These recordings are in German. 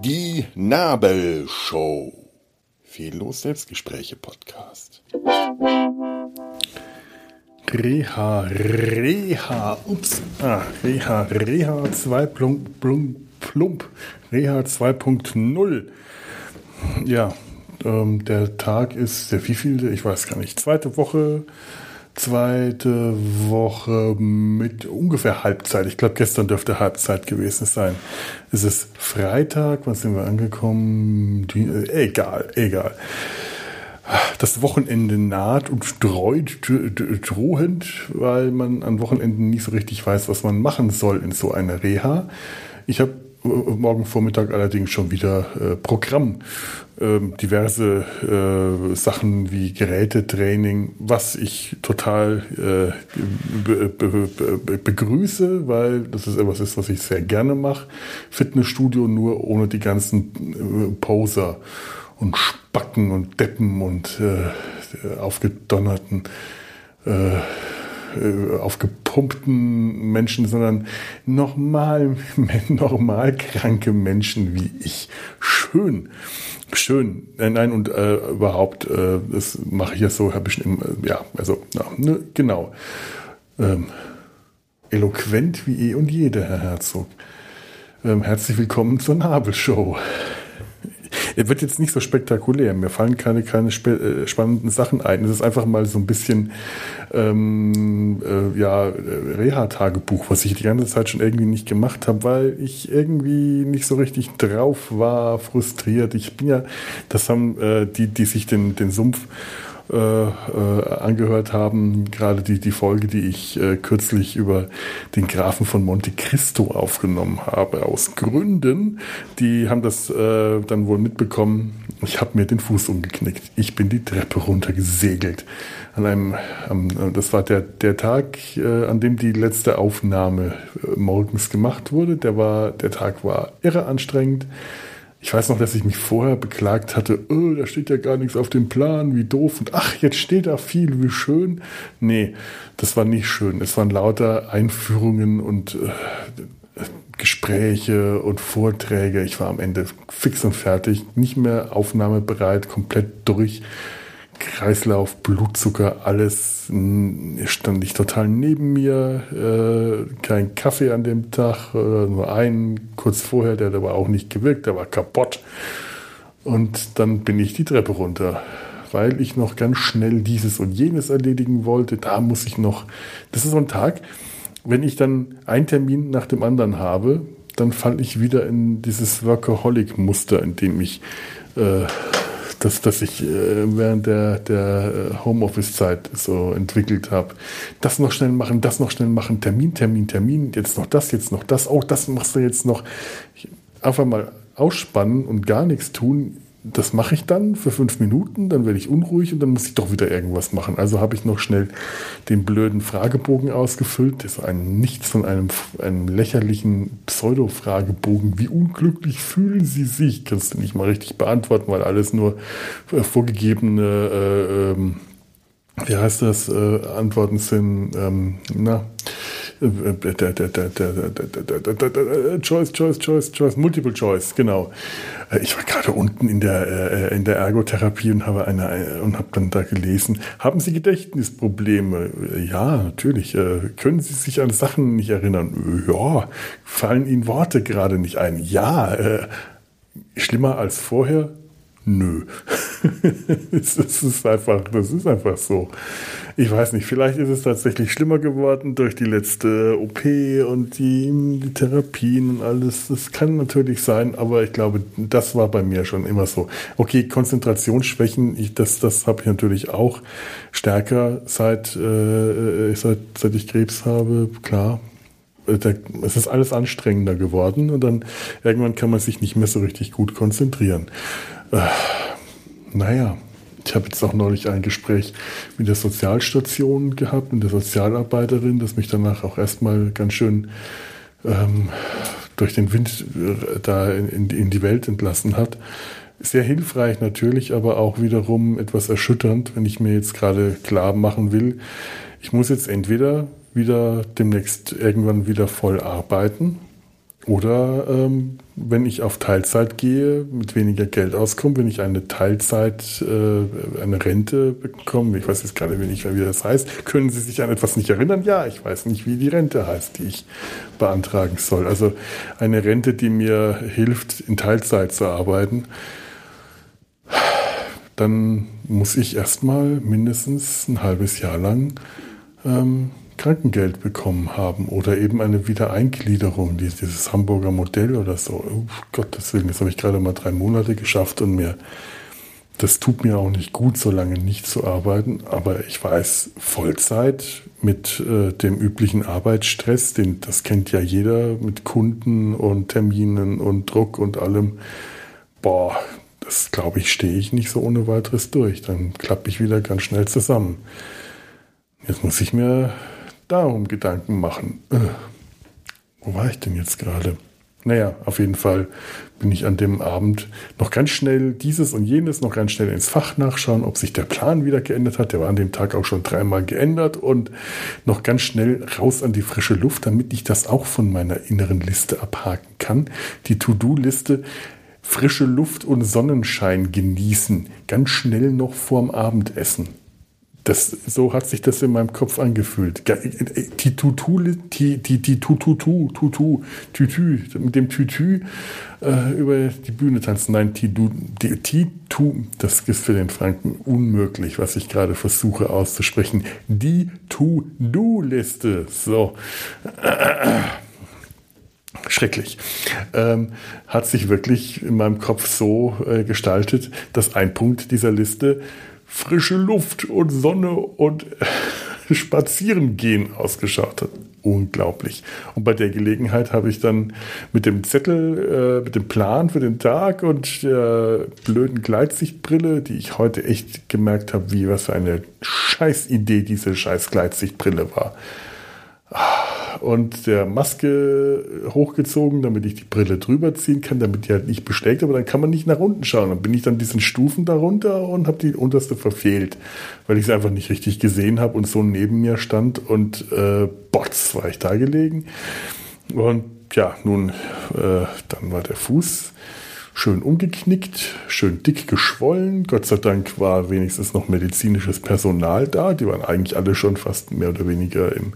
Die Nabelshow. Fehllos Selbstgespräche Podcast. Reha, Reha, ups, ah, Reha, Reha 2 plump, plump, plump, Reha 2.0. Ja, ähm, der Tag ist der wievielte, ich weiß gar nicht, zweite Woche, zweite Woche mit ungefähr Halbzeit. Ich glaube, gestern dürfte Halbzeit gewesen sein. Es ist Freitag, wann sind wir angekommen? Die, äh, egal, egal das Wochenende naht und streut drohend, weil man an Wochenenden nicht so richtig weiß, was man machen soll in so einer Reha. Ich habe morgen Vormittag allerdings schon wieder äh, Programm. Ähm, diverse äh, Sachen wie Gerätetraining, was ich total äh, be be be begrüße, weil das ist etwas ist, was ich sehr gerne mache. Fitnessstudio nur ohne die ganzen äh, Poser und Spacken und Deppen und äh, aufgedonnerten, äh, äh, aufgepumpten Menschen, sondern normal, normal kranke Menschen wie ich. Schön. Schön. Nein, nein, und äh, überhaupt, äh, das mache ich ja so, habe ich im, äh, ja, also, ja, ne, genau. Ähm, eloquent wie eh und jede, Herr Herzog. Ähm, herzlich willkommen zur Nabelshow. Er wird jetzt nicht so spektakulär. Mir fallen keine, keine äh, spannenden Sachen ein. Es ist einfach mal so ein bisschen ähm, äh, ja, Reha-Tagebuch, was ich die ganze Zeit schon irgendwie nicht gemacht habe, weil ich irgendwie nicht so richtig drauf war, frustriert. Ich bin ja, das haben äh, die, die sich den, den Sumpf äh, äh, angehört haben, gerade die, die Folge, die ich äh, kürzlich über den Grafen von Monte Cristo aufgenommen habe, aus Gründen, die haben das äh, dann wohl mitbekommen. Ich habe mir den Fuß umgeknickt. Ich bin die Treppe runtergesegelt. An einem, am, das war der, der Tag, äh, an dem die letzte Aufnahme äh, morgens gemacht wurde. Der war, der Tag war irre anstrengend. Ich weiß noch, dass ich mich vorher beklagt hatte, oh, da steht ja gar nichts auf dem Plan, wie doof. Und ach, jetzt steht da viel, wie schön. Nee, das war nicht schön. Es waren lauter Einführungen und äh, Gespräche und Vorträge. Ich war am Ende fix und fertig, nicht mehr aufnahmebereit, komplett durch. Kreislauf, Blutzucker, alles stand ich total neben mir. Äh, kein Kaffee an dem Tag, äh, nur einen kurz vorher, der hat aber auch nicht gewirkt, der war kaputt. Und dann bin ich die Treppe runter, weil ich noch ganz schnell dieses und jenes erledigen wollte. Da muss ich noch. Das ist so ein Tag, wenn ich dann einen Termin nach dem anderen habe, dann falle ich wieder in dieses Workaholic-Muster, in dem ich äh, das, das ich äh, während der, der äh, Homeoffice-Zeit so entwickelt habe. Das noch schnell machen, das noch schnell machen, Termin, Termin, Termin, jetzt noch das, jetzt noch das, oh, das machst du jetzt noch. Einfach mal ausspannen und gar nichts tun, das mache ich dann für fünf Minuten, dann werde ich unruhig und dann muss ich doch wieder irgendwas machen. Also habe ich noch schnell den blöden Fragebogen ausgefüllt. Das ist ein nichts von einem, einem lächerlichen Pseudo-Fragebogen. Wie unglücklich fühlen Sie sich? Kannst du nicht mal richtig beantworten, weil alles nur äh, vorgegebene, äh, ähm, wie heißt das, äh, Antworten sind. Ähm, na, Choice, Choice, Choice, Choice, Multiple Choice, genau. Ich war gerade unten in der, in der Ergotherapie und habe eine, und habe dann da gelesen, haben Sie Gedächtnisprobleme? Ja, natürlich. Können Sie sich an Sachen nicht erinnern? Ja. Fallen Ihnen Worte gerade nicht ein? Ja. Schlimmer als vorher? Nö. es ist einfach, das ist einfach so. Ich weiß nicht, vielleicht ist es tatsächlich schlimmer geworden durch die letzte OP und die, die Therapien und alles. Das kann natürlich sein, aber ich glaube, das war bei mir schon immer so. Okay, Konzentrationsschwächen, ich, das, das habe ich natürlich auch stärker seit, äh, seit, seit ich Krebs habe, klar es ist alles anstrengender geworden und dann irgendwann kann man sich nicht mehr so richtig gut konzentrieren. Äh, naja, ich habe jetzt auch neulich ein Gespräch mit der Sozialstation gehabt, mit der Sozialarbeiterin, das mich danach auch erstmal ganz schön ähm, durch den Wind äh, da in, in die Welt entlassen hat. Sehr hilfreich natürlich, aber auch wiederum etwas erschütternd, wenn ich mir jetzt gerade klar machen will, ich muss jetzt entweder wieder demnächst irgendwann wieder voll arbeiten oder ähm, wenn ich auf Teilzeit gehe, mit weniger Geld auskomme, wenn ich eine Teilzeit, äh, eine Rente bekomme, ich weiß jetzt gerade nicht mehr, wie das heißt, können Sie sich an etwas nicht erinnern? Ja, ich weiß nicht, wie die Rente heißt, die ich beantragen soll. Also eine Rente, die mir hilft, in Teilzeit zu arbeiten. Dann muss ich erstmal mindestens ein halbes Jahr lang ähm, Krankengeld bekommen haben oder eben eine Wiedereingliederung, dieses Hamburger Modell oder so. Oh, Gottes Willen, das habe ich gerade mal drei Monate geschafft und mir, das tut mir auch nicht gut, so lange nicht zu arbeiten. Aber ich weiß, Vollzeit mit äh, dem üblichen Arbeitsstress, den, das kennt ja jeder mit Kunden und Terminen und Druck und allem. Boah, das glaube ich, stehe ich nicht so ohne weiteres durch. Dann klappe ich wieder ganz schnell zusammen. Jetzt muss ich mir darum Gedanken machen. Äh, wo war ich denn jetzt gerade? Naja, auf jeden Fall bin ich an dem Abend noch ganz schnell dieses und jenes noch ganz schnell ins Fach nachschauen, ob sich der Plan wieder geändert hat. Der war an dem Tag auch schon dreimal geändert und noch ganz schnell raus an die frische Luft, damit ich das auch von meiner inneren Liste abhaken kann. Die To-Do-Liste frische Luft und Sonnenschein genießen, ganz schnell noch vorm Abendessen. Das, so hat sich das in meinem Kopf angefühlt. Die Tutu, die, die, die Tututu, Tutu, Tütü, mit dem Tütü äh, über die Bühne tanzen. Nein, Titu, das ist für den Franken unmöglich, was ich gerade versuche auszusprechen. Die To-Do-Liste. So. Schrecklich. Ähm, hat sich wirklich in meinem Kopf so äh, gestaltet, dass ein Punkt dieser Liste frische Luft und Sonne und Spazieren gehen ausgeschaut hat. Unglaublich. Und bei der Gelegenheit habe ich dann mit dem Zettel, äh, mit dem Plan für den Tag und der blöden Gleitsichtbrille, die ich heute echt gemerkt habe, wie was für eine Scheißidee diese scheiß Gleitsichtbrille war. Ah und der Maske hochgezogen, damit ich die Brille drüber ziehen kann, damit die halt nicht beschlägt, aber dann kann man nicht nach unten schauen. Dann bin ich dann diesen Stufen darunter und habe die unterste verfehlt, weil ich es einfach nicht richtig gesehen habe und so neben mir stand und äh, Bots war ich da gelegen. Und ja, nun, äh, dann war der Fuß schön umgeknickt, schön dick geschwollen. Gott sei Dank war wenigstens noch medizinisches Personal da. Die waren eigentlich alle schon fast mehr oder weniger im,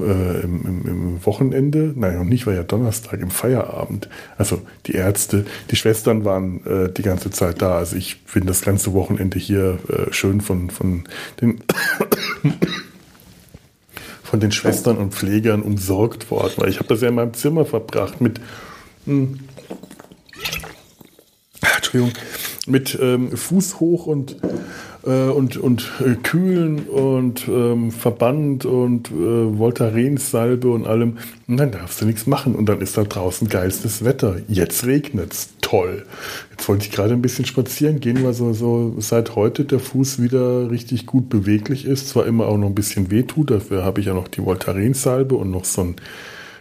äh, im, im, im, Wochenende. Nein, noch nicht, war ja Donnerstag im Feierabend. Also die Ärzte, die Schwestern waren äh, die ganze Zeit da. Also ich bin das ganze Wochenende hier äh, schön von, von den von den Schwestern und Pflegern umsorgt worden, weil ich habe das ja in meinem Zimmer verbracht mit mh, hm, Entschuldigung, mit ähm, Fuß hoch und, äh, und, und äh, Kühlen und ähm, Verband und äh, Voltarensalbe und allem. Und dann darfst du nichts machen. Und dann ist da draußen geilstes Wetter. Jetzt regnet's. Toll. Jetzt wollte ich gerade ein bisschen spazieren gehen, weil so, so seit heute der Fuß wieder richtig gut beweglich ist. Zwar immer auch noch ein bisschen wehtut, dafür habe ich ja noch die Voltarensalbe und noch so ein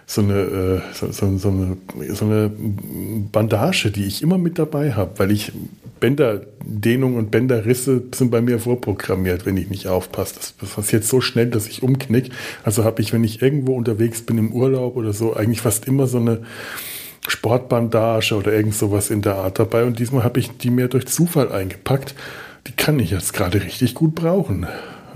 so eine, äh, so, so, so, eine, so eine Bandage, die ich immer mit dabei habe, weil ich Bänderdehnung und Bänderrisse sind bei mir vorprogrammiert, wenn ich nicht aufpasse. Das, das passiert so schnell, dass ich umknick. Also habe ich, wenn ich irgendwo unterwegs bin im Urlaub oder so, eigentlich fast immer so eine Sportbandage oder irgend sowas in der Art dabei. Und diesmal habe ich die mir durch Zufall eingepackt. Die kann ich jetzt gerade richtig gut brauchen.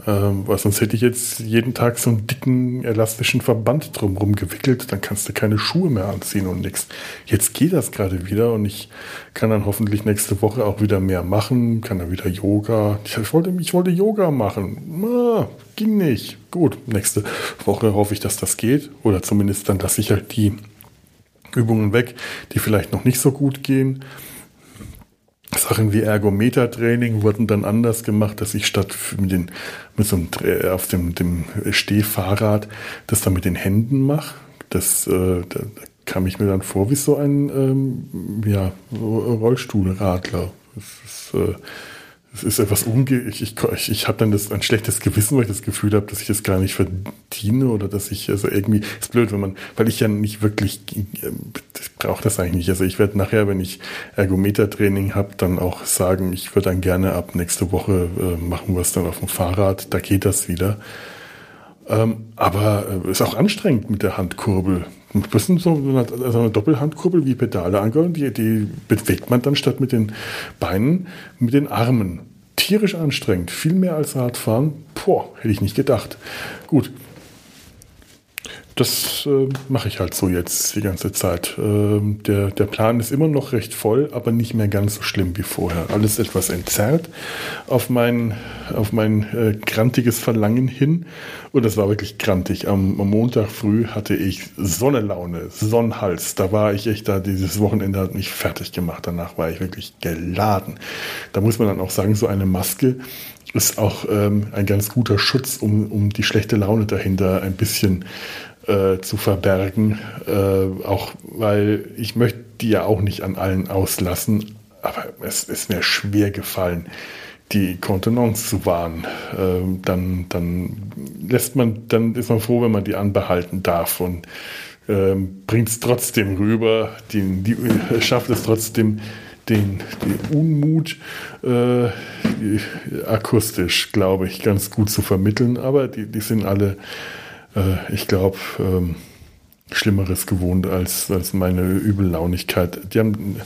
Ähm, weil sonst hätte ich jetzt jeden Tag so einen dicken elastischen Verband drumherum gewickelt, dann kannst du keine Schuhe mehr anziehen und nichts. Jetzt geht das gerade wieder und ich kann dann hoffentlich nächste Woche auch wieder mehr machen, kann dann wieder Yoga. Ich wollte, ich wollte Yoga machen. Ah, ging nicht. Gut, nächste Woche hoffe ich, dass das geht. Oder zumindest dann lasse ich halt die Übungen weg, die vielleicht noch nicht so gut gehen. Sachen wie Ergometertraining wurden dann anders gemacht, dass ich statt mit, den, mit so einem auf dem, dem Stehfahrrad das dann mit den Händen mache. Das äh, da kam ich mir dann vor wie so ein ähm, ja, Rollstuhlradler. Das ist, äh, es ist etwas unge... Ich, ich, ich habe dann das, ein schlechtes Gewissen, weil ich das Gefühl habe, dass ich das gar nicht verdiene oder dass ich, also irgendwie, ist blöd, wenn man, weil ich ja nicht wirklich, ich brauche das eigentlich nicht. Also ich werde nachher, wenn ich Ergometertraining habe, dann auch sagen, ich würde dann gerne ab nächste Woche äh, machen wir es dann auf dem Fahrrad, da geht das wieder. Ähm, aber äh, ist auch anstrengend mit der Handkurbel. Das sind so eine, so eine Doppelhandkurbel wie Pedale angehören, die, die bewegt man dann statt mit den Beinen mit den Armen. Tierisch anstrengend, viel mehr als Radfahren. Boah, hätte ich nicht gedacht. Gut, das äh, mache ich halt so jetzt die ganze Zeit. Ähm, der, der Plan ist immer noch recht voll, aber nicht mehr ganz so schlimm wie vorher. Alles etwas entzerrt auf mein, auf mein äh, grantiges Verlangen hin. Und das war wirklich grantig. Am, am Montag früh hatte ich Sonnelaune, Sonnenhals. Da war ich echt da, dieses Wochenende hat mich fertig gemacht. Danach war ich wirklich geladen. Da muss man dann auch sagen, so eine Maske ist auch ähm, ein ganz guter Schutz, um, um die schlechte Laune dahinter ein bisschen äh, zu verbergen. Äh, auch weil ich möchte die ja auch nicht an allen auslassen, aber es ist mir schwer gefallen, die Kontenance zu wahren. Äh, dann, dann lässt man, dann ist man froh, wenn man die anbehalten darf und ähm, bringt es trotzdem rüber, die, die, schafft es trotzdem, den, den Unmut äh, akustisch, glaube ich, ganz gut zu vermitteln. Aber die, die sind alle äh, ich glaube, ähm, Schlimmeres gewohnt als, als meine Übellaunigkeit. Die haben,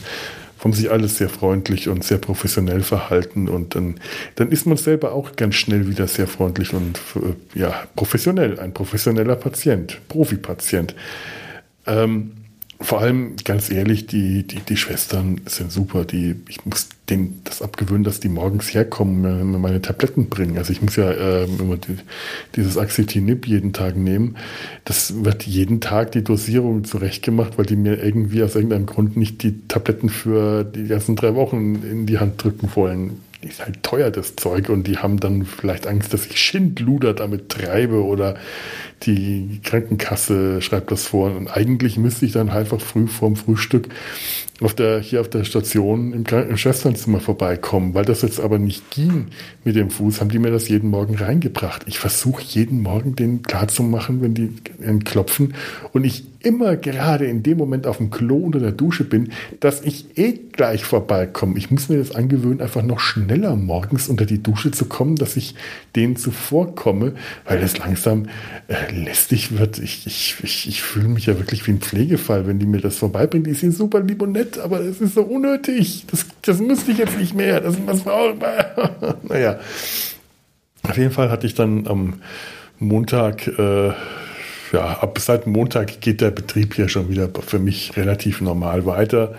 haben sich alles sehr freundlich und sehr professionell verhalten und dann, dann ist man selber auch ganz schnell wieder sehr freundlich und äh, ja, professionell, ein professioneller Patient, Profipatient. Ähm, vor allem, ganz ehrlich, die, die, die Schwestern sind super. Die, ich muss denen das abgewöhnen, dass die morgens herkommen, mir meine Tabletten bringen. Also ich muss ja äh, immer die, dieses Axitinib jeden Tag nehmen. Das wird jeden Tag die Dosierung zurechtgemacht, weil die mir irgendwie aus irgendeinem Grund nicht die Tabletten für die ganzen drei Wochen in die Hand drücken wollen ist halt teuer, das Zeug, und die haben dann vielleicht Angst, dass ich Schindluder damit treibe oder die Krankenkasse schreibt das vor. Und eigentlich müsste ich dann einfach früh vorm Frühstück auf der, hier auf der Station im, im Schwesternzimmer vorbeikommen. Weil das jetzt aber nicht ging mit dem Fuß, haben die mir das jeden Morgen reingebracht. Ich versuche jeden Morgen den klarzumachen, wenn die klopfen und ich immer gerade in dem Moment auf dem Klo unter der Dusche bin, dass ich eh gleich vorbeikomme. Ich muss mir das angewöhnen, einfach noch schneller morgens unter die Dusche zu kommen, dass ich denen zuvorkomme, weil es langsam äh, lästig wird. Ich, ich, ich, ich fühle mich ja wirklich wie ein Pflegefall, wenn die mir das vorbeibringen. Die sind super lieb und nett, aber es ist so unnötig. Das, das müsste ich jetzt nicht mehr. Das, was brauche ich? naja. Auf jeden Fall hatte ich dann am Montag äh, ja, ab seit Montag geht der Betrieb hier schon wieder für mich relativ normal weiter.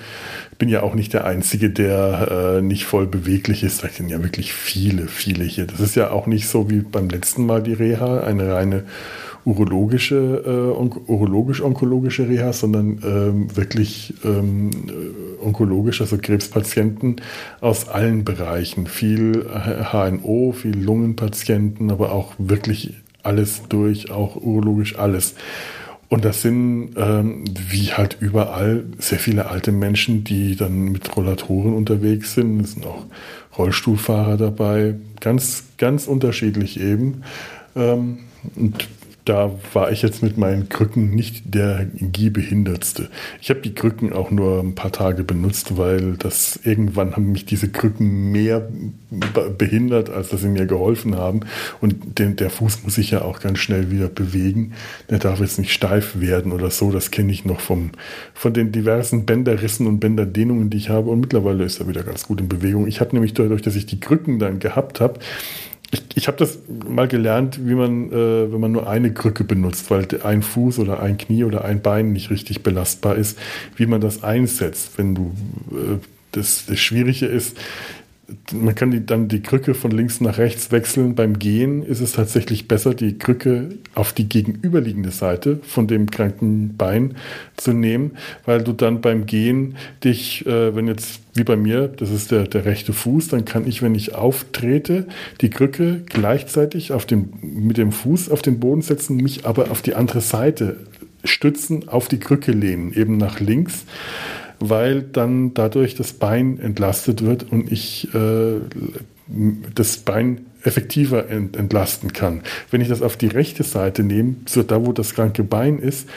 Ich bin ja auch nicht der Einzige, der äh, nicht voll beweglich ist. Da sind ja wirklich viele, viele hier. Das ist ja auch nicht so wie beim letzten Mal die Reha, eine reine urologische, äh, on urologisch-onkologische Reha, sondern ähm, wirklich ähm, onkologisch, also Krebspatienten aus allen Bereichen. Viel HNO, viel Lungenpatienten, aber auch wirklich alles durch, auch urologisch alles. Und das sind, ähm, wie halt überall, sehr viele alte Menschen, die dann mit Rollatoren unterwegs sind. Es sind auch Rollstuhlfahrer dabei, ganz, ganz unterschiedlich eben. Ähm, und da war ich jetzt mit meinen Krücken nicht der Gehbehindertste. Ich habe die Krücken auch nur ein paar Tage benutzt, weil das irgendwann haben mich diese Krücken mehr behindert, als dass sie mir geholfen haben. Und den, der Fuß muss sich ja auch ganz schnell wieder bewegen. Der darf jetzt nicht steif werden oder so. Das kenne ich noch vom, von den diversen Bänderrissen und Bänderdehnungen, die ich habe. Und mittlerweile ist er wieder ganz gut in Bewegung. Ich habe nämlich dadurch, dass ich die Krücken dann gehabt habe, ich, ich habe das mal gelernt, wie man, äh, wenn man nur eine Krücke benutzt, weil ein Fuß oder ein Knie oder ein Bein nicht richtig belastbar ist, wie man das einsetzt. Wenn du äh, das, das Schwierige ist, man kann die, dann die Krücke von links nach rechts wechseln. Beim Gehen ist es tatsächlich besser, die Krücke auf die gegenüberliegende Seite von dem kranken Bein zu nehmen, weil du dann beim Gehen dich, äh, wenn jetzt wie bei mir, das ist der, der rechte Fuß, dann kann ich, wenn ich auftrete, die Krücke gleichzeitig auf dem, mit dem Fuß auf den Boden setzen, mich aber auf die andere Seite stützen, auf die Krücke lehnen, eben nach links weil dann dadurch das Bein entlastet wird und ich äh, das Bein effektiver ent entlasten kann. Wenn ich das auf die rechte Seite nehme, so da wo das kranke Bein ist,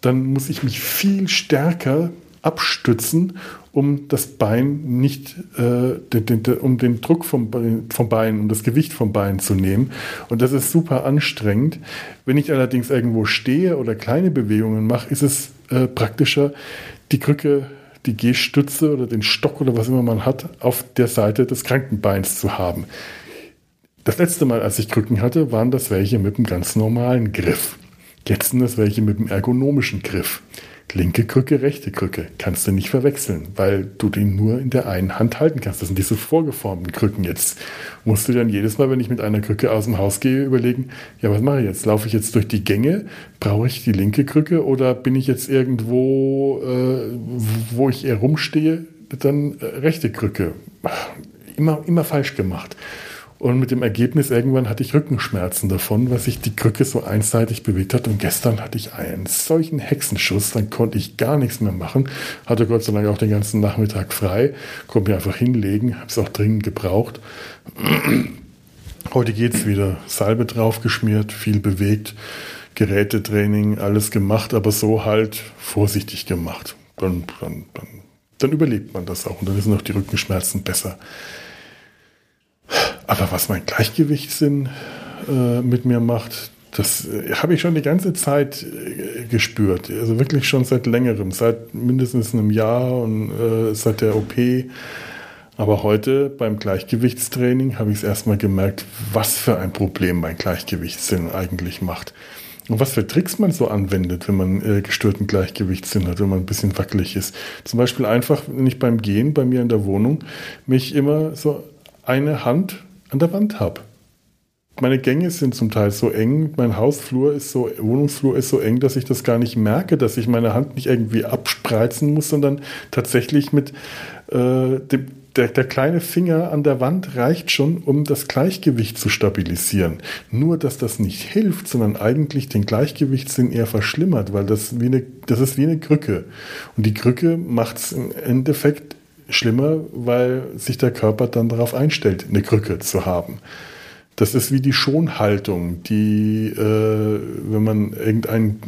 dann muss ich mich viel stärker abstützen, um das Bein nicht, äh, den, den, um den Druck vom, vom Bein, um das Gewicht vom Bein zu nehmen. Und das ist super anstrengend. Wenn ich allerdings irgendwo stehe oder kleine Bewegungen mache, ist es äh, praktischer, die Krücke die Gehstütze oder den Stock oder was immer man hat, auf der Seite des Krankenbeins zu haben. Das letzte Mal, als ich Krücken hatte, waren das welche mit einem ganz normalen Griff. Jetzt sind das welche mit einem ergonomischen Griff. Linke Krücke, rechte Krücke. Kannst du nicht verwechseln, weil du den nur in der einen Hand halten kannst. Das sind diese vorgeformten Krücken jetzt. Musst du dann jedes Mal, wenn ich mit einer Krücke aus dem Haus gehe, überlegen, ja, was mache ich jetzt? Laufe ich jetzt durch die Gänge? Brauche ich die linke Krücke oder bin ich jetzt irgendwo, äh, wo ich eher rumstehe? Dann äh, rechte Krücke. Immer, immer falsch gemacht. Und mit dem Ergebnis, irgendwann hatte ich Rückenschmerzen davon, weil sich die Krücke so einseitig bewegt hat. Und gestern hatte ich einen solchen Hexenschuss, dann konnte ich gar nichts mehr machen. Hatte Gott sei Dank auch den ganzen Nachmittag frei, konnte mich einfach hinlegen, habe es auch dringend gebraucht. Heute geht es wieder. Salbe draufgeschmiert, viel bewegt, Gerätetraining, alles gemacht, aber so halt vorsichtig gemacht. Dann, dann, dann, dann überlebt man das auch und dann sind auch die Rückenschmerzen besser. Aber was mein Gleichgewichtssinn äh, mit mir macht, das äh, habe ich schon die ganze Zeit äh, gespürt. Also wirklich schon seit längerem, seit mindestens einem Jahr und äh, seit der OP. Aber heute beim Gleichgewichtstraining habe ich es erstmal gemerkt, was für ein Problem mein Gleichgewichtssinn eigentlich macht. Und was für Tricks man so anwendet, wenn man äh, gestörten Gleichgewichtssinn hat, wenn man ein bisschen wackelig ist. Zum Beispiel einfach, wenn ich beim Gehen bei mir in der Wohnung mich immer so eine Hand an der Wand habe. Meine Gänge sind zum Teil so eng, mein Hausflur ist so, Wohnungsflur ist so eng, dass ich das gar nicht merke, dass ich meine Hand nicht irgendwie abspreizen muss, sondern tatsächlich mit äh, dem, der, der kleine Finger an der Wand reicht schon, um das Gleichgewicht zu stabilisieren. Nur, dass das nicht hilft, sondern eigentlich den Gleichgewichtssinn eher verschlimmert, weil das, wie eine, das ist wie eine Krücke. Und die Krücke macht es im Endeffekt schlimmer, weil sich der Körper dann darauf einstellt, eine Krücke zu haben. Das ist wie die Schonhaltung, die, äh, wenn man irgendein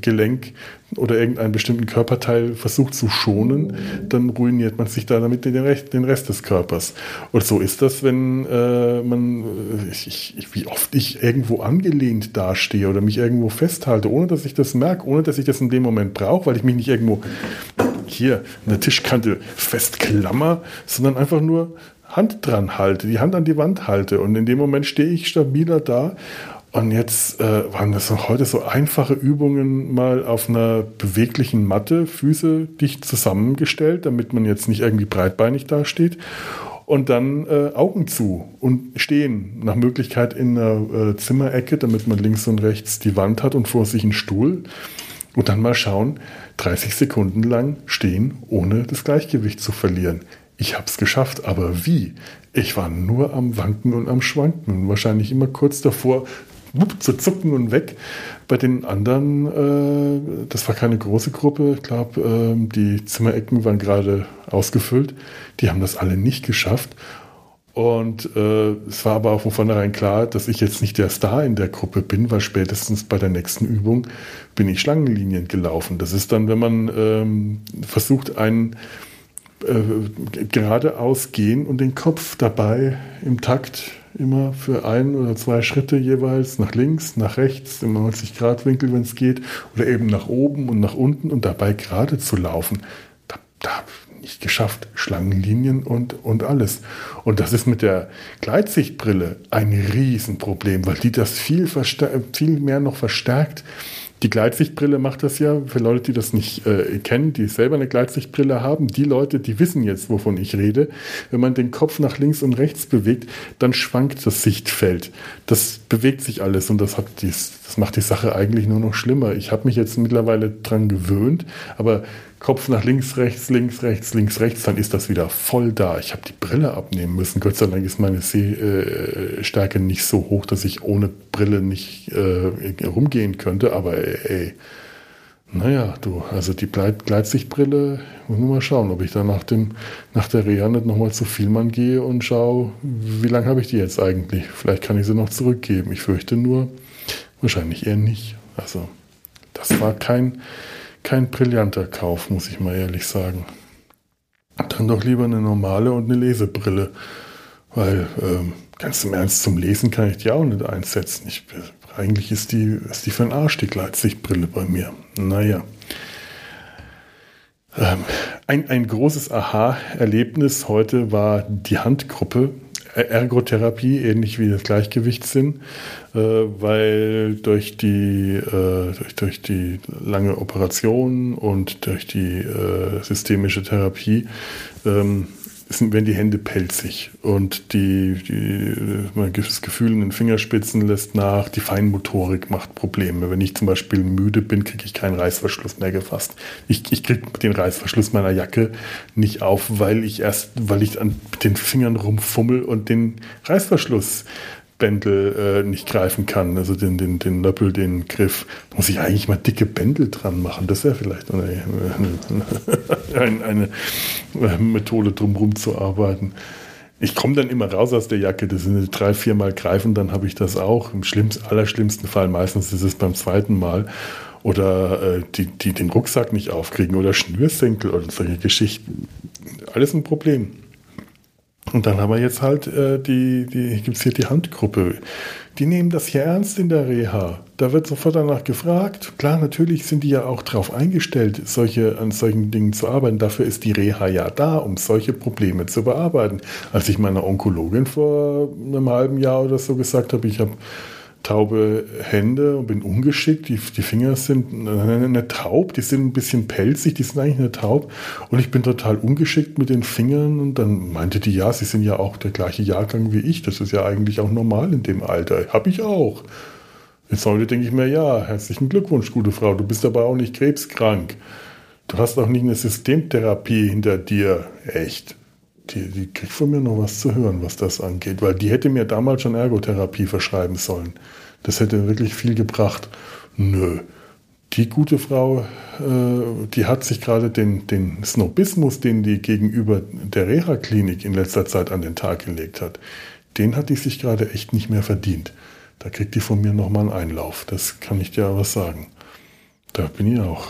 Gelenk oder irgendeinen bestimmten Körperteil versucht zu schonen, dann ruiniert man sich da damit den Rest, den Rest des Körpers. Und so ist das, wenn äh, man, ich, ich, wie oft ich irgendwo angelehnt dastehe oder mich irgendwo festhalte, ohne dass ich das merke, ohne dass ich das in dem Moment brauche, weil ich mich nicht irgendwo hier an der Tischkante festklammer, sondern einfach nur Hand dran halte, die Hand an die Wand halte. Und in dem Moment stehe ich stabiler da. Und jetzt äh, waren das heute so einfache Übungen mal auf einer beweglichen Matte, Füße dicht zusammengestellt, damit man jetzt nicht irgendwie breitbeinig dasteht. Und dann äh, Augen zu und stehen, nach Möglichkeit in einer äh, Zimmerecke, damit man links und rechts die Wand hat und vor sich einen Stuhl. Und dann mal schauen, 30 Sekunden lang stehen, ohne das Gleichgewicht zu verlieren. Ich habe es geschafft, aber wie? Ich war nur am Wanken und am Schwanken. Wahrscheinlich immer kurz davor, zu zucken und weg. Bei den anderen, äh, das war keine große Gruppe, ich glaube, äh, die Zimmerecken waren gerade ausgefüllt. Die haben das alle nicht geschafft. Und äh, es war aber auch von vornherein klar, dass ich jetzt nicht der Star in der Gruppe bin, weil spätestens bei der nächsten Übung bin ich Schlangenlinien gelaufen. Das ist dann, wenn man ähm, versucht, einen äh, geradeaus gehen und den Kopf dabei im Takt immer für ein oder zwei Schritte jeweils nach links, nach rechts, im 90-Grad-Winkel, wenn es geht, oder eben nach oben und nach unten und dabei gerade zu laufen. Da, da nicht geschafft. Schlangenlinien und, und alles. Und das ist mit der Gleitsichtbrille ein Riesenproblem, weil die das viel, viel mehr noch verstärkt. Die Gleitsichtbrille macht das ja für Leute, die das nicht äh, kennen, die selber eine Gleitsichtbrille haben. Die Leute, die wissen jetzt, wovon ich rede. Wenn man den Kopf nach links und rechts bewegt, dann schwankt das Sichtfeld. Das bewegt sich alles und das, dies, das macht die Sache eigentlich nur noch schlimmer. Ich habe mich jetzt mittlerweile dran gewöhnt, aber Kopf nach links, rechts, links, rechts, links, rechts, dann ist das wieder voll da. Ich habe die Brille abnehmen müssen. Gott sei Dank ist meine Sehstärke nicht so hoch, dass ich ohne Brille nicht äh, rumgehen könnte. Aber ey, naja, du, also die Gleitsichtbrille, muss nur mal schauen, ob ich da nach, dem, nach der Reha nicht nochmal zu Vielmann gehe und schaue, wie lange habe ich die jetzt eigentlich? Vielleicht kann ich sie noch zurückgeben. Ich fürchte nur, wahrscheinlich eher nicht. Also, das war kein kein brillanter Kauf, muss ich mal ehrlich sagen. Dann doch lieber eine normale und eine Lesebrille. Weil ähm, ganz im Ernst, zum Lesen kann ich die auch nicht einsetzen. Ich, eigentlich ist die, ist die für ein Arsch, die Gleitsichtbrille bei mir. Naja. Ähm, ein, ein großes Aha-Erlebnis heute war die Handgruppe. Ergotherapie, ähnlich wie das Gleichgewichtssinn, äh, weil durch die, äh, durch, durch die lange Operation und durch die äh, systemische Therapie ähm, sind, werden die Hände pelzig und die, die, man das Gefühl in den Fingerspitzen lässt nach, die Feinmotorik macht Probleme. Wenn ich zum Beispiel müde bin, kriege ich keinen Reißverschluss mehr gefasst. Ich, ich kriege den Reißverschluss meiner Jacke nicht auf, weil ich erst, weil ich an den Fingern rumfummel und den Reißverschluss Bändel äh, nicht greifen kann, also den, den, den Löppel, den Griff, muss ich eigentlich mal dicke Bändel dran machen. Das wäre vielleicht eine, eine, eine, äh, Methode, drumherum zu arbeiten. Ich komme dann immer raus aus der Jacke, das sind drei, vier Mal greifen, dann habe ich das auch. Im schlimmsten, allerschlimmsten Fall, meistens ist es beim zweiten Mal. Oder äh, die, die den Rucksack nicht aufkriegen oder Schnürsenkel oder solche Geschichten. Alles ein Problem. Und dann haben wir jetzt halt äh, die, die gibt es hier die Handgruppe. Die nehmen das hier ernst in der Reha. Da wird sofort danach gefragt. Klar, natürlich sind die ja auch darauf eingestellt, solche, an solchen Dingen zu arbeiten. Dafür ist die Reha ja da, um solche Probleme zu bearbeiten. Als ich meiner Onkologin vor einem halben Jahr oder so gesagt habe, ich habe taube Hände und bin ungeschickt. Die, die Finger sind nicht taub, die sind ein bisschen pelzig, die sind eigentlich nicht taub. Und ich bin total ungeschickt mit den Fingern. Und dann meinte die, ja, sie sind ja auch der gleiche Jahrgang wie ich. Das ist ja eigentlich auch normal in dem Alter. Hab ich auch. Jetzt heute denke ich mir, ja, herzlichen Glückwunsch, gute Frau. Du bist aber auch nicht krebskrank. Du hast auch nicht eine Systemtherapie hinter dir. Echt die, die kriegt von mir noch was zu hören, was das angeht, weil die hätte mir damals schon Ergotherapie verschreiben sollen. Das hätte wirklich viel gebracht. Nö. Die gute Frau, äh, die hat sich gerade den, den Snobismus, den die gegenüber der Reha-Klinik in letzter Zeit an den Tag gelegt hat, den hat die sich gerade echt nicht mehr verdient. Da kriegt die von mir nochmal einen Einlauf. Das kann ich dir aber sagen. Da bin ich auch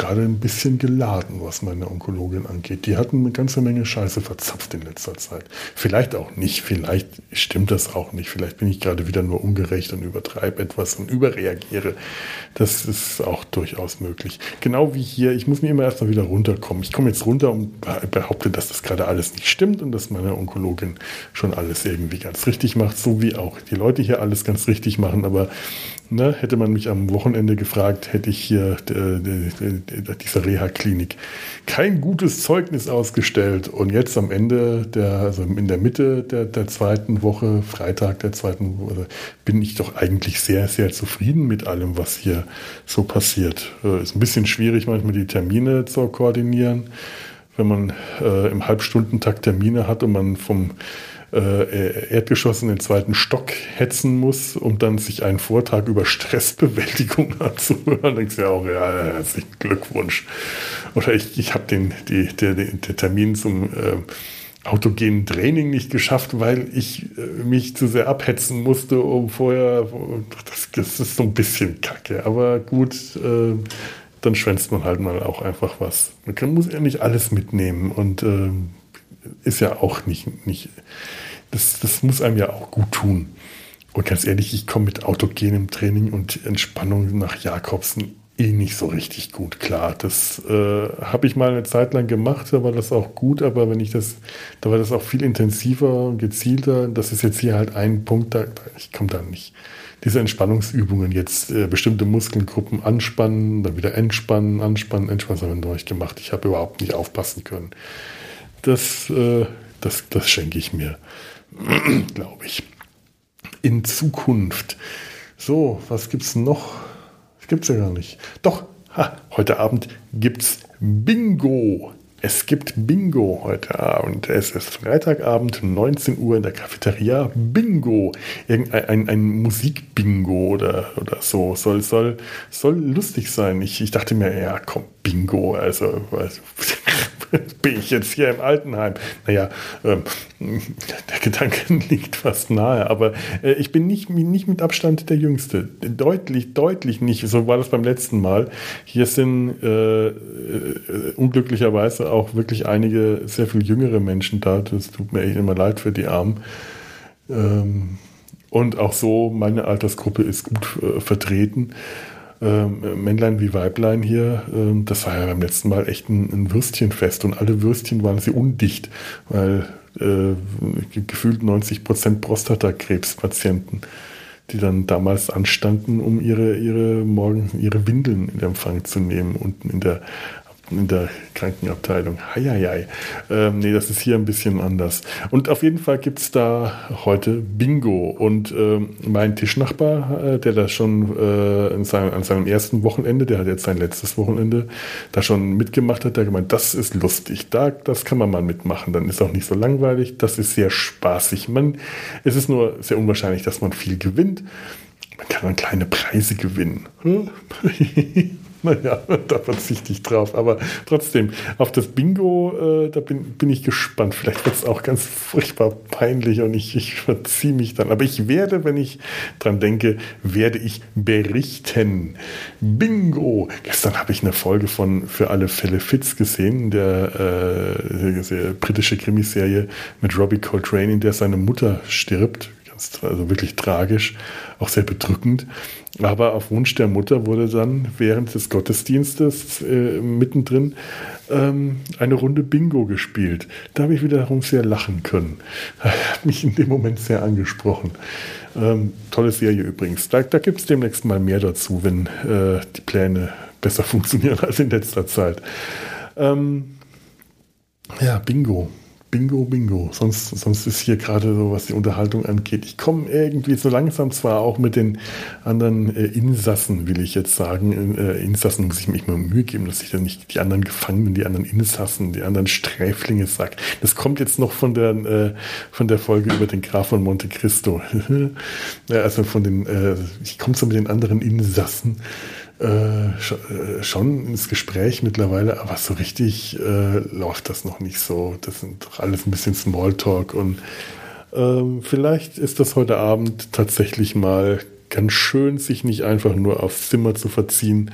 gerade ein bisschen geladen, was meine Onkologin angeht. Die hatten eine ganze Menge Scheiße verzapft in letzter Zeit. Vielleicht auch nicht, vielleicht stimmt das auch nicht. Vielleicht bin ich gerade wieder nur ungerecht und übertreibe etwas und überreagiere. Das ist auch durchaus möglich. Genau wie hier, ich muss mir immer erstmal wieder runterkommen. Ich komme jetzt runter und behaupte, dass das gerade alles nicht stimmt und dass meine Onkologin schon alles irgendwie ganz richtig macht, so wie auch die Leute hier alles ganz richtig machen. Aber Ne, hätte man mich am Wochenende gefragt, hätte ich hier äh, dieser Reha-Klinik kein gutes Zeugnis ausgestellt. Und jetzt am Ende, der, also in der Mitte der, der zweiten Woche, Freitag der zweiten Woche, bin ich doch eigentlich sehr, sehr zufrieden mit allem, was hier so passiert. Äh, ist ein bisschen schwierig, manchmal die Termine zu koordinieren. Wenn man äh, im Halbstundentakt Termine hat und man vom äh, Erdgeschoss in den zweiten Stock hetzen muss, um dann sich einen Vortrag über Stressbewältigung anzuhören, denkst du ja auch, ja, herzlichen Glückwunsch. Oder ich, ich habe den, die, der, der Termin zum äh, autogenen Training nicht geschafft, weil ich äh, mich zu sehr abhetzen musste, um vorher, das, das ist so ein bisschen kacke, aber gut, äh, dann schwänzt man halt mal auch einfach was. Man muss ja nicht alles mitnehmen und äh, ist ja auch nicht, nicht das, das muss einem ja auch gut tun. Und ganz ehrlich, ich komme mit autogenem Training und Entspannung nach Jakobsen eh nicht so richtig gut klar. Das äh, habe ich mal eine Zeit lang gemacht, da war das auch gut, aber wenn ich das, da war das auch viel intensiver und gezielter. Das ist jetzt hier halt ein Punkt, da, ich komme da nicht. Diese Entspannungsübungen jetzt äh, bestimmte Muskelgruppen anspannen, dann wieder entspannen, anspannen, entspannen, das habe ich noch nicht gemacht. Ich habe überhaupt nicht aufpassen können. Das, äh, das, das schenke ich mir, glaube ich. In Zukunft. So, was gibt's noch? Das gibt's ja gar nicht. Doch, ha, heute Abend gibt's Bingo. Es gibt Bingo heute Abend. Es ist Freitagabend, 19 Uhr in der Cafeteria. Bingo. Irgendein ein, ein Musikbingo oder, oder so. Soll, soll, soll lustig sein. Ich, ich dachte mir, ja, komm, Bingo. Also, also bin ich jetzt hier im Altenheim? Naja, ähm, der Gedanke liegt fast nahe, aber äh, ich bin nicht, nicht mit Abstand der Jüngste. Deutlich, deutlich nicht. So war das beim letzten Mal. Hier sind äh, äh, unglücklicherweise auch wirklich einige sehr viel jüngere Menschen da. Das tut mir echt immer leid für die Armen. Ähm, und auch so, meine Altersgruppe ist gut äh, vertreten Männlein wie Weiblein hier, ähm, das war ja beim letzten Mal echt ein, ein Würstchenfest und alle Würstchen waren sehr undicht, weil äh, gefühlt 90 Prozent Prostatakrebspatienten, die dann damals anstanden, um ihre, ihre morgen ihre Windeln in Empfang zu nehmen, unten in der in der Krankenabteilung. Heieiei. Ähm, nee, das ist hier ein bisschen anders. Und auf jeden Fall gibt es da heute Bingo. Und ähm, mein Tischnachbar, äh, der da schon äh, in seinem, an seinem ersten Wochenende, der hat jetzt sein letztes Wochenende, da schon mitgemacht hat, der gemeint, das ist lustig. Da, das kann man mal mitmachen. Dann ist auch nicht so langweilig. Das ist sehr spaßig. Man, es ist nur sehr unwahrscheinlich, dass man viel gewinnt. Man kann dann kleine Preise gewinnen. Naja, da verzichte ich drauf. Aber trotzdem, auf das Bingo, äh, da bin, bin ich gespannt. Vielleicht wird es auch ganz furchtbar peinlich und ich, ich verziehe mich dann. Aber ich werde, wenn ich dran denke, werde ich berichten. Bingo! Gestern habe ich eine Folge von Für alle Fälle Fitz gesehen, der äh, britische Krimiserie mit Robbie Coltrane, in der seine Mutter stirbt also wirklich tragisch, auch sehr bedrückend. Aber auf Wunsch der Mutter wurde dann während des Gottesdienstes äh, mittendrin ähm, eine Runde Bingo gespielt. Da habe ich wiederum sehr lachen können. Hat mich in dem Moment sehr angesprochen. Ähm, tolle Serie übrigens. Da, da gibt es demnächst mal mehr dazu, wenn äh, die Pläne besser funktionieren als in letzter Zeit. Ähm, ja, Bingo. Bingo, Bingo. Sonst, sonst ist hier gerade so, was die Unterhaltung angeht. Ich komme irgendwie so langsam zwar auch mit den anderen äh, Insassen, will ich jetzt sagen. Äh, Insassen muss ich mir mal Mühe geben, dass ich dann nicht die anderen Gefangenen, die anderen Insassen, die anderen Sträflinge sage. Das kommt jetzt noch von der, äh, von der Folge über den Graf von Monte Cristo. ja, also von den, äh, ich komme so mit den anderen Insassen. Äh, äh, schon ins Gespräch mittlerweile, aber so richtig äh, läuft das noch nicht so. Das sind doch alles ein bisschen Smalltalk und ähm, vielleicht ist das heute Abend tatsächlich mal ganz schön, sich nicht einfach nur aufs Zimmer zu verziehen.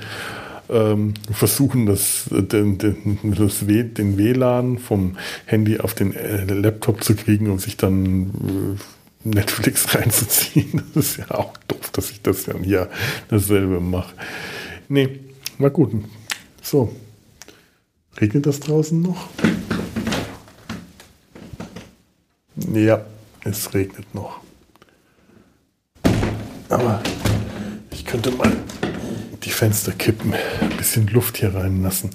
Ähm, versuchen, das, den, den, das den WLAN vom Handy auf den äh, Laptop zu kriegen und sich dann äh, Netflix reinzuziehen. Das ist ja auch doof, dass ich das ja hier dasselbe mache. Nee, war gut. So. Regnet das draußen noch? Ja, es regnet noch. Aber ich könnte mal die Fenster kippen, ein bisschen Luft hier reinlassen.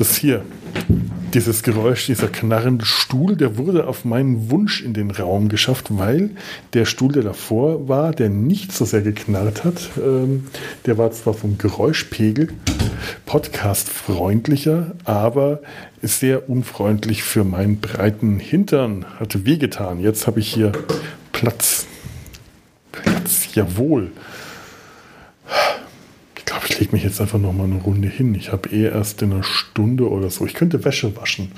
Das hier, dieses Geräusch, dieser knarrende Stuhl, der wurde auf meinen Wunsch in den Raum geschafft, weil der Stuhl, der davor war, der nicht so sehr geknarrt hat, ähm, der war zwar vom Geräuschpegel podcastfreundlicher, aber sehr unfreundlich für meinen breiten Hintern, hatte wehgetan. Jetzt habe ich hier Platz. Platz, jawohl lege mich jetzt einfach noch mal eine Runde hin. Ich habe eh erst in einer Stunde oder so. Ich könnte Wäsche waschen.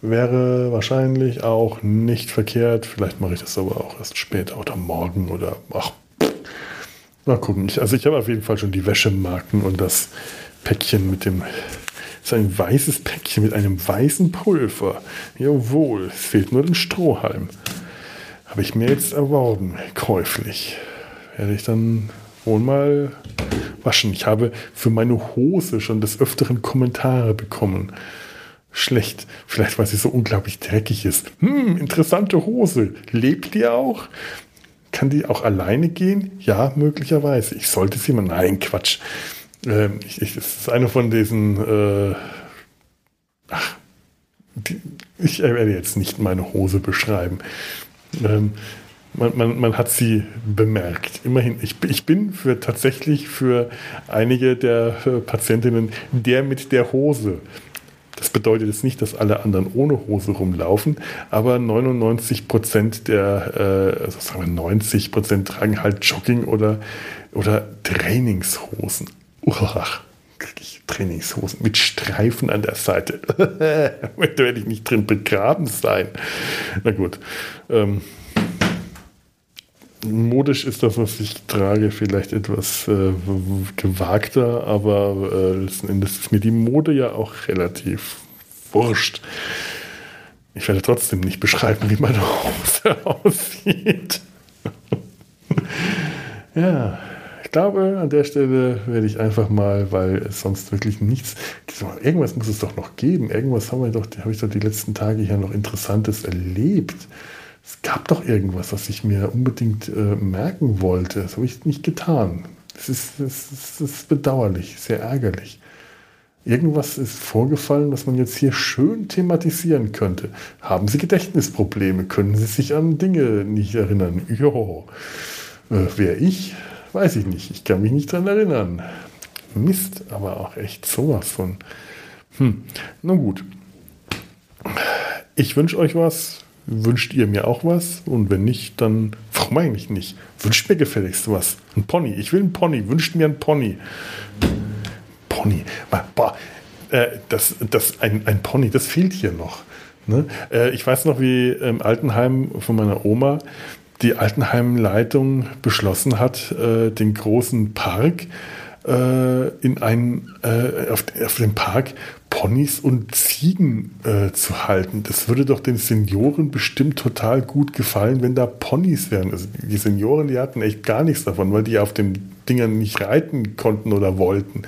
Wäre wahrscheinlich auch nicht verkehrt. Vielleicht mache ich das aber auch erst später oder morgen oder ach. Mal gucken. Also ich habe auf jeden Fall schon die Wäschemarken und das Päckchen mit dem. Das ist ein weißes Päckchen mit einem weißen Pulver. Jawohl, es fehlt nur den Strohhalm. Habe ich mir jetzt erworben, käuflich. Werde ich dann wohl mal waschen. Ich habe für meine Hose schon des Öfteren Kommentare bekommen. Schlecht. Vielleicht, weil sie so unglaublich dreckig ist. Hm, interessante Hose. Lebt die auch? Kann die auch alleine gehen? Ja, möglicherweise. Ich sollte sie mal. Nein, Quatsch. Ähm, ich, ich, das ist eine von diesen. Äh, ach, die, ich werde jetzt nicht meine Hose beschreiben. Ähm, man, man, man hat sie bemerkt. Immerhin, ich, ich bin für tatsächlich für einige der äh, Patientinnen der mit der Hose. Das bedeutet jetzt nicht, dass alle anderen ohne Hose rumlaufen, aber 99 Prozent der, äh, also sagen wir 90 Prozent tragen halt Jogging oder, oder Trainingshosen. Ich Trainingshosen mit Streifen an der Seite. da werde ich nicht drin begraben sein. Na gut. Ähm, modisch ist das, was ich trage, vielleicht etwas äh, gewagter, aber äh, letzten Endes ist mir die Mode ja auch relativ wurscht. Ich werde trotzdem nicht beschreiben, wie meine Hose aussieht. ja, ich glaube, an der Stelle werde ich einfach mal, weil es sonst wirklich nichts, irgendwas muss es doch noch geben. Irgendwas haben wir doch, habe ich doch die letzten Tage hier noch Interessantes erlebt es gab doch irgendwas, was ich mir unbedingt äh, merken wollte. Das habe ich nicht getan. Das ist, das, ist, das ist bedauerlich, sehr ärgerlich. Irgendwas ist vorgefallen, was man jetzt hier schön thematisieren könnte. Haben Sie Gedächtnisprobleme? Können Sie sich an Dinge nicht erinnern? Jo. Äh, wer ich? Weiß ich nicht. Ich kann mich nicht dran erinnern. Mist, aber auch echt sowas von. Hm. Nun gut. Ich wünsche euch was. Wünscht ihr mir auch was? Und wenn nicht, dann warum eigentlich nicht? Wünscht mir gefälligst was. Ein Pony. Ich will ein Pony. Wünscht mir ein Pony. Pony. Boah, äh, das, das, ein, ein Pony, das fehlt hier noch. Ne? Äh, ich weiß noch, wie im Altenheim von meiner Oma die Altenheimleitung beschlossen hat, äh, den großen Park äh, in einen, äh, auf, auf dem Park Ponys und Ziegen äh, zu halten. Das würde doch den Senioren bestimmt total gut gefallen, wenn da Ponys wären. Also die Senioren, die hatten echt gar nichts davon, weil die auf den Dingern nicht reiten konnten oder wollten.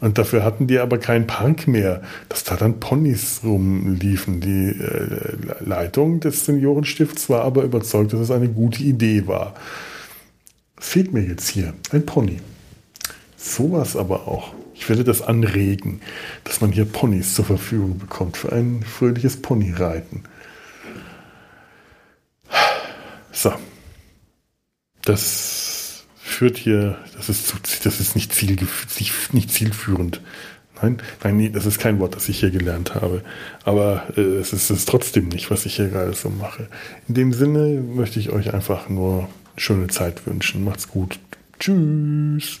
Und dafür hatten die aber keinen Park mehr, dass da dann Ponys rumliefen. Die äh, Leitung des Seniorenstifts war aber überzeugt, dass es eine gute Idee war. Fehlt mir jetzt hier ein Pony. Sowas aber auch. Ich werde das anregen, dass man hier Ponys zur Verfügung bekommt für ein fröhliches Ponyreiten. So. Das führt hier, das ist, das ist nicht, ziel, nicht zielführend. Nein, nein, das ist kein Wort, das ich hier gelernt habe. Aber äh, es ist es trotzdem nicht, was ich hier gerade so mache. In dem Sinne möchte ich euch einfach nur schöne Zeit wünschen. Macht's gut. Tschüss.